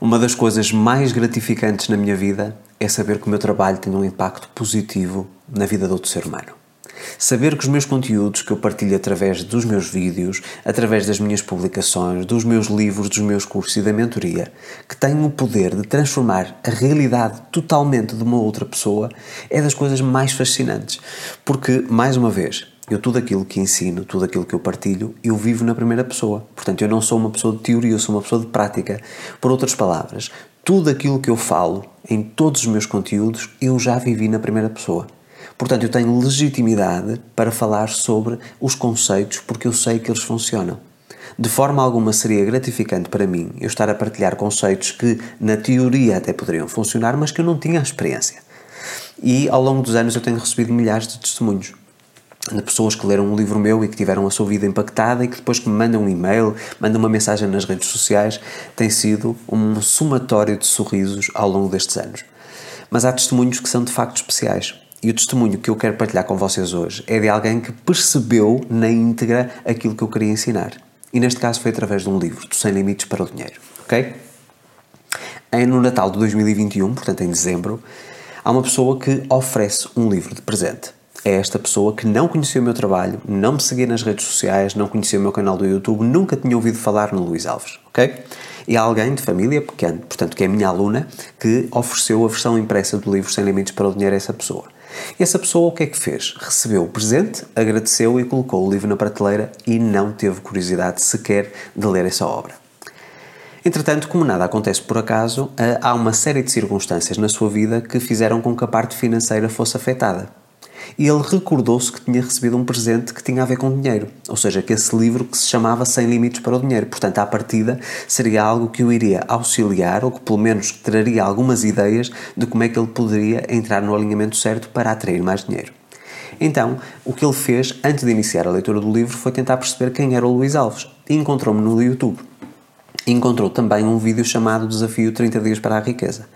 Uma das coisas mais gratificantes na minha vida é saber que o meu trabalho tem um impacto positivo na vida de outro ser humano. Saber que os meus conteúdos que eu partilho através dos meus vídeos, através das minhas publicações, dos meus livros, dos meus cursos e da mentoria, que têm o poder de transformar a realidade totalmente de uma outra pessoa, é das coisas mais fascinantes. Porque, mais uma vez, eu tudo aquilo que ensino, tudo aquilo que eu partilho, eu vivo na primeira pessoa. Portanto, eu não sou uma pessoa de teoria, eu sou uma pessoa de prática. Por outras palavras, tudo aquilo que eu falo em todos os meus conteúdos, eu já vivi na primeira pessoa. Portanto, eu tenho legitimidade para falar sobre os conceitos porque eu sei que eles funcionam. De forma alguma seria gratificante para mim eu estar a partilhar conceitos que, na teoria, até poderiam funcionar, mas que eu não tinha a experiência. E ao longo dos anos eu tenho recebido milhares de testemunhos de pessoas que leram um livro meu e que tiveram a sua vida impactada e que depois que me mandam um e-mail, mandam uma mensagem nas redes sociais, tem sido um somatório de sorrisos ao longo destes anos. Mas há testemunhos que são de facto especiais. E o testemunho que eu quero partilhar com vocês hoje é de alguém que percebeu na íntegra aquilo que eu queria ensinar. E neste caso foi através de um livro, do Sem Limites para o Dinheiro. Ok? No Natal de 2021, portanto em dezembro, há uma pessoa que oferece um livro de presente é esta pessoa que não conhecia o meu trabalho, não me seguia nas redes sociais, não conhecia o meu canal do YouTube, nunca tinha ouvido falar no Luís Alves, ok? E há alguém de família pequena, portanto, que é minha aluna, que ofereceu a versão impressa do livro Sem Limites para o Dinheiro a essa pessoa. E essa pessoa o que é que fez? Recebeu o presente, agradeceu e colocou o livro na prateleira e não teve curiosidade sequer de ler essa obra. Entretanto, como nada acontece por acaso, há uma série de circunstâncias na sua vida que fizeram com que a parte financeira fosse afetada e ele recordou-se que tinha recebido um presente que tinha a ver com dinheiro, ou seja, que esse livro que se chamava Sem Limites para o Dinheiro. Portanto, à partida, seria algo que o iria auxiliar, ou que pelo menos traria algumas ideias de como é que ele poderia entrar no alinhamento certo para atrair mais dinheiro. Então, o que ele fez antes de iniciar a leitura do livro foi tentar perceber quem era o Luís Alves e encontrou-me no YouTube encontrou também um vídeo chamado Desafio 30 Dias para a Riqueza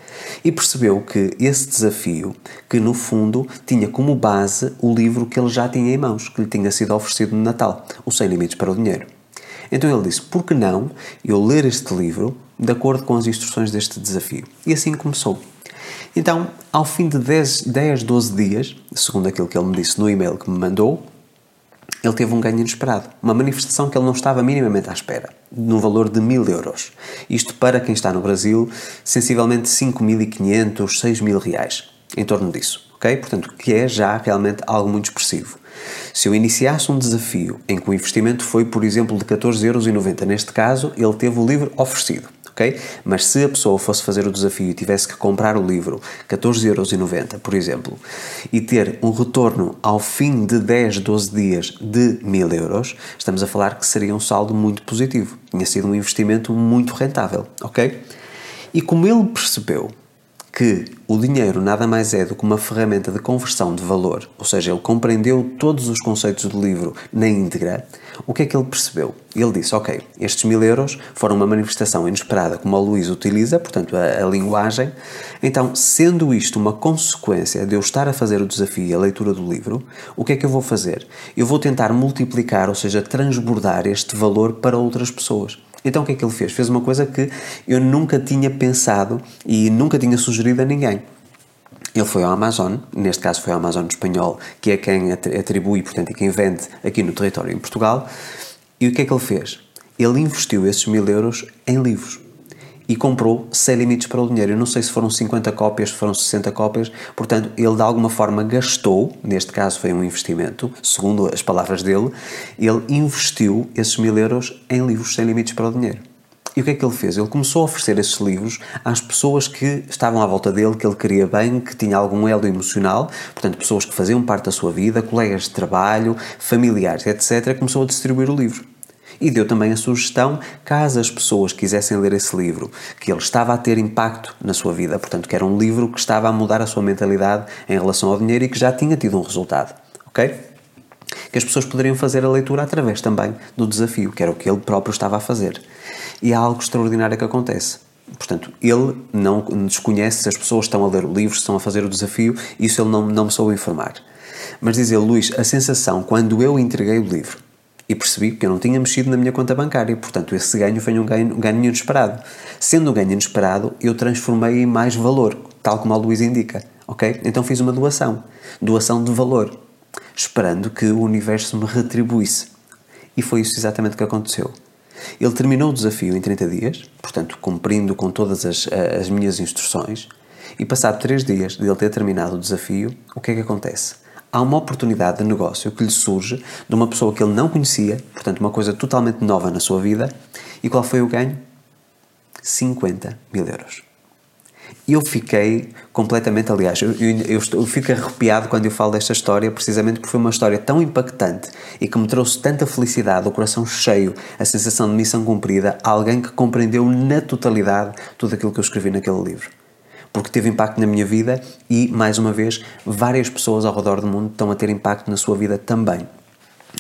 e percebeu que esse desafio, que no fundo tinha como base o livro que ele já tinha em mãos, que lhe tinha sido oferecido no Natal, O Sem Limites para o Dinheiro. Então ele disse: por que não eu ler este livro de acordo com as instruções deste desafio? E assim começou. Então, ao fim de 10, 10 12 dias, segundo aquilo que ele me disse no e-mail que me mandou, ele teve um ganho inesperado. Uma manifestação que ele não estava minimamente à espera, no valor de mil euros. Isto para quem está no Brasil, sensivelmente 5.500, 6.000 reais, em torno disso, ok? Portanto, que é já realmente algo muito expressivo. Se eu iniciasse um desafio em que o investimento foi, por exemplo, de 14,90 euros, neste caso, ele teve o livro oferecido ok? Mas se a pessoa fosse fazer o desafio e tivesse que comprar o livro 14,90€, por exemplo, e ter um retorno ao fim de 10, 12 dias de 1000 euros, estamos a falar que seria um saldo muito positivo. Tinha sido um investimento muito rentável, ok? E como ele percebeu que o dinheiro nada mais é do que uma ferramenta de conversão de valor, ou seja, ele compreendeu todos os conceitos do livro na íntegra, o que é que ele percebeu? Ele disse: Ok, estes mil euros foram uma manifestação inesperada como o Luís utiliza, portanto, a, a linguagem. Então, sendo isto uma consequência de eu estar a fazer o desafio e a leitura do livro, o que é que eu vou fazer? Eu vou tentar multiplicar, ou seja, transbordar este valor para outras pessoas. Então o que é que ele fez? Fez uma coisa que eu nunca tinha pensado e nunca tinha sugerido a ninguém. Ele foi ao Amazon, neste caso foi ao Amazon espanhol, que é quem atribui, portanto, e quem vende aqui no território em Portugal. E o que é que ele fez? Ele investiu esses mil euros em livros e comprou sem limites para o dinheiro. Eu não sei se foram 50 cópias, se foram 60 cópias, portanto, ele de alguma forma gastou, neste caso foi um investimento, segundo as palavras dele, ele investiu esses mil euros em livros sem limites para o dinheiro. E o que é que ele fez? Ele começou a oferecer esses livros às pessoas que estavam à volta dele, que ele queria bem, que tinha algum elo emocional, portanto, pessoas que faziam parte da sua vida, colegas de trabalho, familiares, etc. Começou a distribuir o livro. E deu também a sugestão, caso as pessoas quisessem ler esse livro, que ele estava a ter impacto na sua vida, portanto, que era um livro que estava a mudar a sua mentalidade em relação ao dinheiro e que já tinha tido um resultado. Ok? Que as pessoas poderiam fazer a leitura através também do desafio, que era o que ele próprio estava a fazer. E há algo extraordinário que acontece. Portanto, ele não desconhece se as pessoas estão a ler o livro, se estão a fazer o desafio, isso ele não, não me soube informar. Mas diz ele, Luís, a sensação quando eu entreguei o livro E percebi que eu não tinha mexido na minha conta bancária, portanto esse ganho foi um ganho, um ganho inesperado. Sendo um ganho inesperado, eu transformei em mais valor, tal como a Luís indica, ok? Então fiz uma doação, doação de valor, esperando que o universo me retribuísse. E foi isso exatamente que aconteceu. Ele terminou o desafio em 30 dias, portanto, cumprindo com todas as, as minhas instruções, e passado 3 dias de ele ter terminado o desafio, o que é que acontece? Há uma oportunidade de negócio que lhe surge de uma pessoa que ele não conhecia, portanto, uma coisa totalmente nova na sua vida. E qual foi o ganho? 50 mil euros. Eu fiquei completamente, aliás, eu, eu, eu, fico arrepiado quando eu falo desta história, precisamente porque foi uma história tão impactante e que me trouxe tanta felicidade, o coração cheio, a sensação de missão cumprida, a alguém que compreendeu na totalidade tudo aquilo que eu escrevi naquele livro porque teve impacto na minha vida e, mais uma vez, várias pessoas ao redor do mundo estão a ter impacto na sua vida também.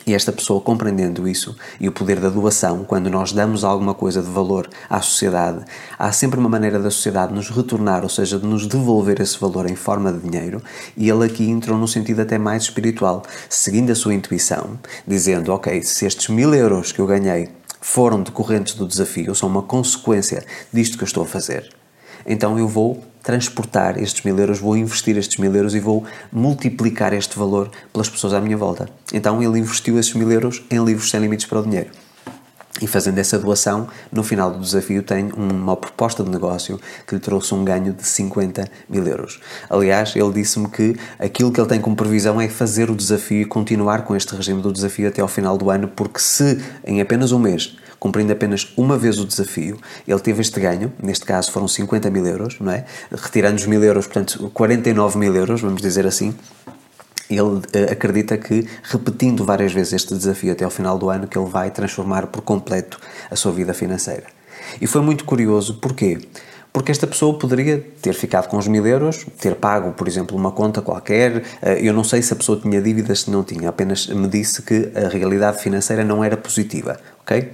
E esta pessoa compreendendo isso e o poder da doação, quando nós damos alguma coisa de valor à sociedade, há sempre uma maneira da sociedade nos retornar, ou seja, de nos devolver esse valor em forma de dinheiro, e ele aqui entrou num sentido até mais espiritual, seguindo a sua intuição, dizendo: Ok, se estes mil euros que eu ganhei foram decorrentes do desafio, são uma consequência disto que eu estou a fazer, então eu vou transportar estes mil euros, vou investir estes mil euros e vou multiplicar este valor pelas pessoas à minha volta. Então ele investiu esses mil euros em livros sem limites para o dinheiro. E fazendo essa doação, no final do desafio tem uma proposta de negócio que lhe trouxe um ganho de 50 mil euros. Aliás, ele disse-me que aquilo que ele tem como previsão é fazer o desafio e continuar com este regime do desafio até ao final do ano, porque se em apenas um mês cumprindo apenas uma vez o desafio, ele teve este ganho, neste caso foram 50 mil euros, não é? Retirando os mil euros, portanto, 49 mil euros, vamos dizer assim, ele uh, acredita que, repetindo várias vezes este desafio até ao final do ano, que ele vai transformar por completo a sua vida financeira. E foi muito curioso, porquê? Porque esta pessoa poderia ter ficado com os mil euros, ter pago, por exemplo, uma conta qualquer. Eh, eu não sei se a pessoa tinha dívidas, se não tinha, apenas me disse que a realidade financeira não era positiva, ok?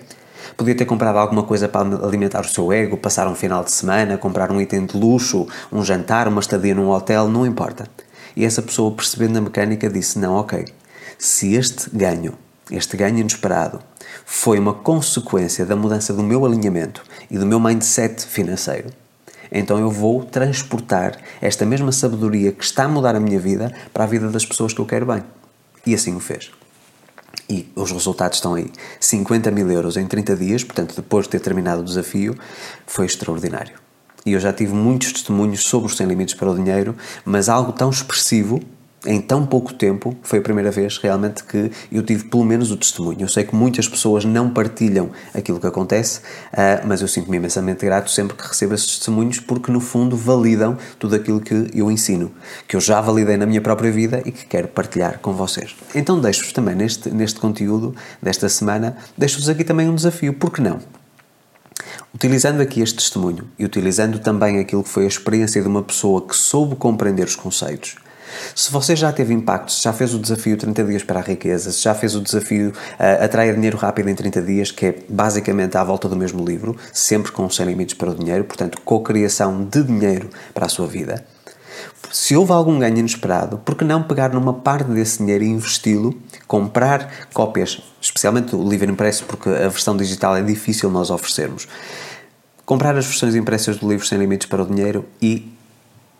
Podia ter comprado alguma coisa para alimentar o seu ego, passar um final de semana, comprar um item de luxo, um jantar, uma estadia num hotel, não importa. E essa pessoa, percebendo a mecânica, disse: Não, ok, se este ganho, este ganho inesperado, foi uma consequência da mudança do meu alinhamento e do meu mindset financeiro, então eu vou transportar esta mesma sabedoria que está a mudar a minha vida para a vida das pessoas que eu quero bem. E assim o fez. E os resultados estão aí. 50 mil euros em 30 dias, portanto, depois de ter terminado o desafio, foi extraordinário. E eu já tive muitos testemunhos sobre os Sem Limites para o Dinheiro, mas algo tão expressivo em tão pouco tempo, foi a primeira vez realmente que eu tive pelo menos o testemunho. Eu sei que muitas pessoas não partilham aquilo que acontece, uh, mas eu sinto-me imensamente grato sempre que recebo esses testemunhos, porque no fundo validam tudo aquilo que eu ensino, que eu já validei na minha própria vida e que quero partilhar com vocês. Então deixo-vos também neste, neste conteúdo desta semana, deixo-vos aqui também um desafio, por que não? Utilizando aqui este testemunho e utilizando também aquilo que foi a experiência de uma pessoa que soube compreender os conceitos, se você já teve impacto, se já fez o desafio 30 dias para a riqueza, se já fez o desafio uh, Atraia Dinheiro Rápido em 30 dias, que é basicamente à volta do mesmo livro, sempre com sem limites para o dinheiro, portanto, co-criação de dinheiro para a sua vida. Se houve algum ganho inesperado, por que não pegar numa parte desse dinheiro e investi-lo, comprar cópias, especialmente o livro impresso, porque a versão digital é difícil nós oferecermos. Comprar as versões impressas do livro Sem Limites para o Dinheiro e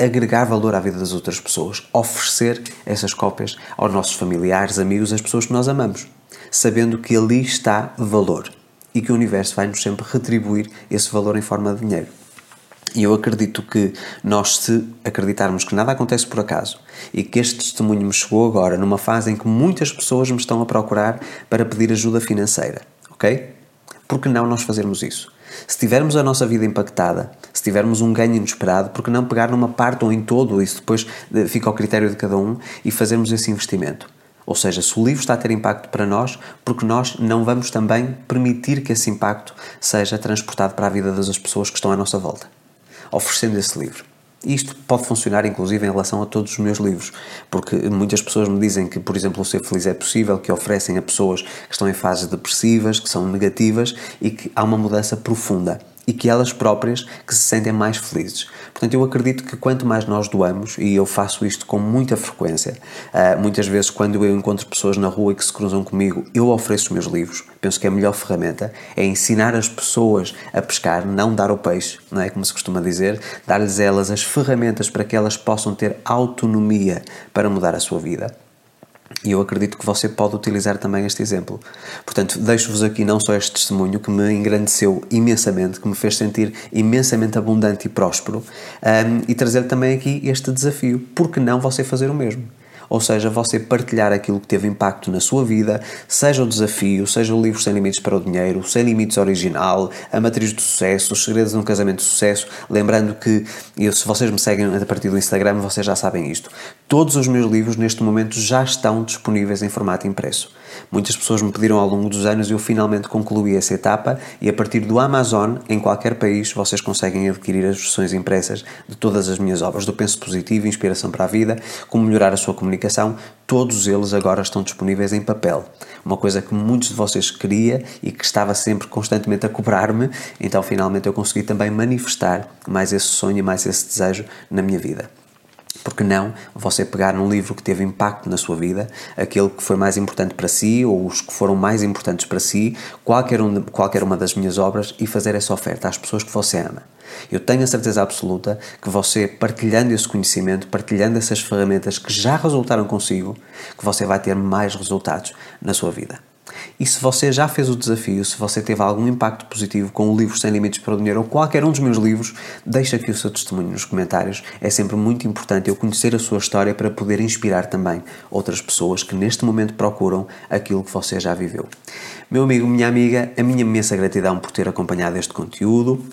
agregar valor à vida das outras pessoas, oferecer essas cópias aos nossos familiares, amigos, as pessoas que nós amamos, sabendo que ali está valor e que o universo vai nos sempre retribuir esse valor em forma de dinheiro. E eu acredito que nós, se acreditarmos que nada acontece por acaso e que este testemunho me chegou agora numa fase em que muitas pessoas me estão a procurar para pedir ajuda financeira, ok? Por que não nós fazermos isso? Se tivermos a nossa vida impactada, se tivermos um ganho inesperado, por que não pegar numa parte ou em todo, isso depois eh, fica ao critério de cada um, e fazermos esse investimento? Ou seja, se o livro está a ter impacto para nós, porque nós não vamos também permitir que esse impacto seja transportado para a vida das pessoas que estão à nossa volta, oferecendo esse livro. Isto pode funcionar inclusive em relação a todos os meus livros, porque muitas pessoas me dizem que, por exemplo, o Ser Feliz é possível, que oferecem a pessoas que estão em fases depressivas, que são negativas e que há uma mudança profunda. E que elas próprias que se sentem mais felizes. Portanto, eu acredito que quanto mais nós doamos, e eu faço isto com muita frequência, uh, muitas vezes quando eu encontro pessoas na rua que se cruzam comigo, eu ofereço os meus livros. Penso que é a melhor ferramenta é ensinar as pessoas a pescar, não dar o peixe, não é como se costuma dizer, dar-lhes elas as ferramentas para que elas possam ter autonomia para mudar a sua vida. E eu acredito que você pode utilizar também este exemplo. Portanto, deixo-vos aqui não só este testemunho que me engrandeceu imensamente, que me fez sentir imensamente abundante e próspero, um, e trazer também aqui este desafio. Por que não você fazer o mesmo? ou seja, você partilhar aquilo que teve impacto na sua vida, seja o desafio, seja o livro Sem Limites para o Dinheiro, Sem Limites Original, A Matriz do Sucesso, Os Segredos de um Casamento de Sucesso. Lembrando que, eu, se vocês me seguem a partir do Instagram, vocês já sabem isto. Todos os meus livros neste momento já estão disponíveis em formato impresso. Muitas pessoas me pediram ao longo dos anos e eu finalmente concluí essa etapa e a partir do Amazon, em qualquer país, vocês conseguem adquirir as versões impressas de todas as minhas obras, do Penso Positivo, Inspiração para a Vida, Como Melhorar a Sua Comunicação, todos eles agora estão disponíveis em papel. Uma coisa que muitos de vocês queria e que estava sempre constantemente a cobrar-me, então finalmente eu consegui também manifestar mais esse sonho e mais esse desejo na minha vida. Porque não você pegar num livro que teve impacto na sua vida, aquele que foi mais importante para si ou os que foram mais importantes para si, qualquer, um, qualquer uma das minhas obras e fazer essa oferta às pessoas que você ama. Eu tenho a certeza absoluta que você, partilhando esse conhecimento, partilhando essas ferramentas que já resultaram consigo, que você vai ter mais resultados na sua vida. E se você já fez o desafio, se você teve algum impacto positivo com o livro Sem Limites para o Dinheiro ou qualquer um dos meus livros, deixe aqui o seu testemunho nos comentários. É sempre muito importante eu conhecer a sua história para poder inspirar também outras pessoas que neste momento procuram aquilo que você já viveu. Meu amigo, minha amiga, a minha imensa gratidão por ter acompanhado este conteúdo.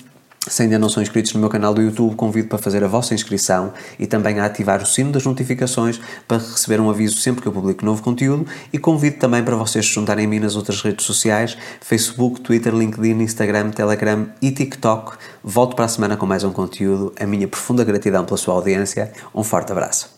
Se ainda não são inscritos no meu canal do YouTube, convido para fazer a vossa inscrição e também a ativar o sino das notificações para receber um aviso sempre que eu publico novo conteúdo e convido também para vocês se juntarem a mim nas outras redes sociais, Facebook, Twitter, LinkedIn, Instagram, Telegram e TikTok. Volto para a semana com mais um conteúdo. A minha profunda gratidão pela sua audiência. Um forte abraço.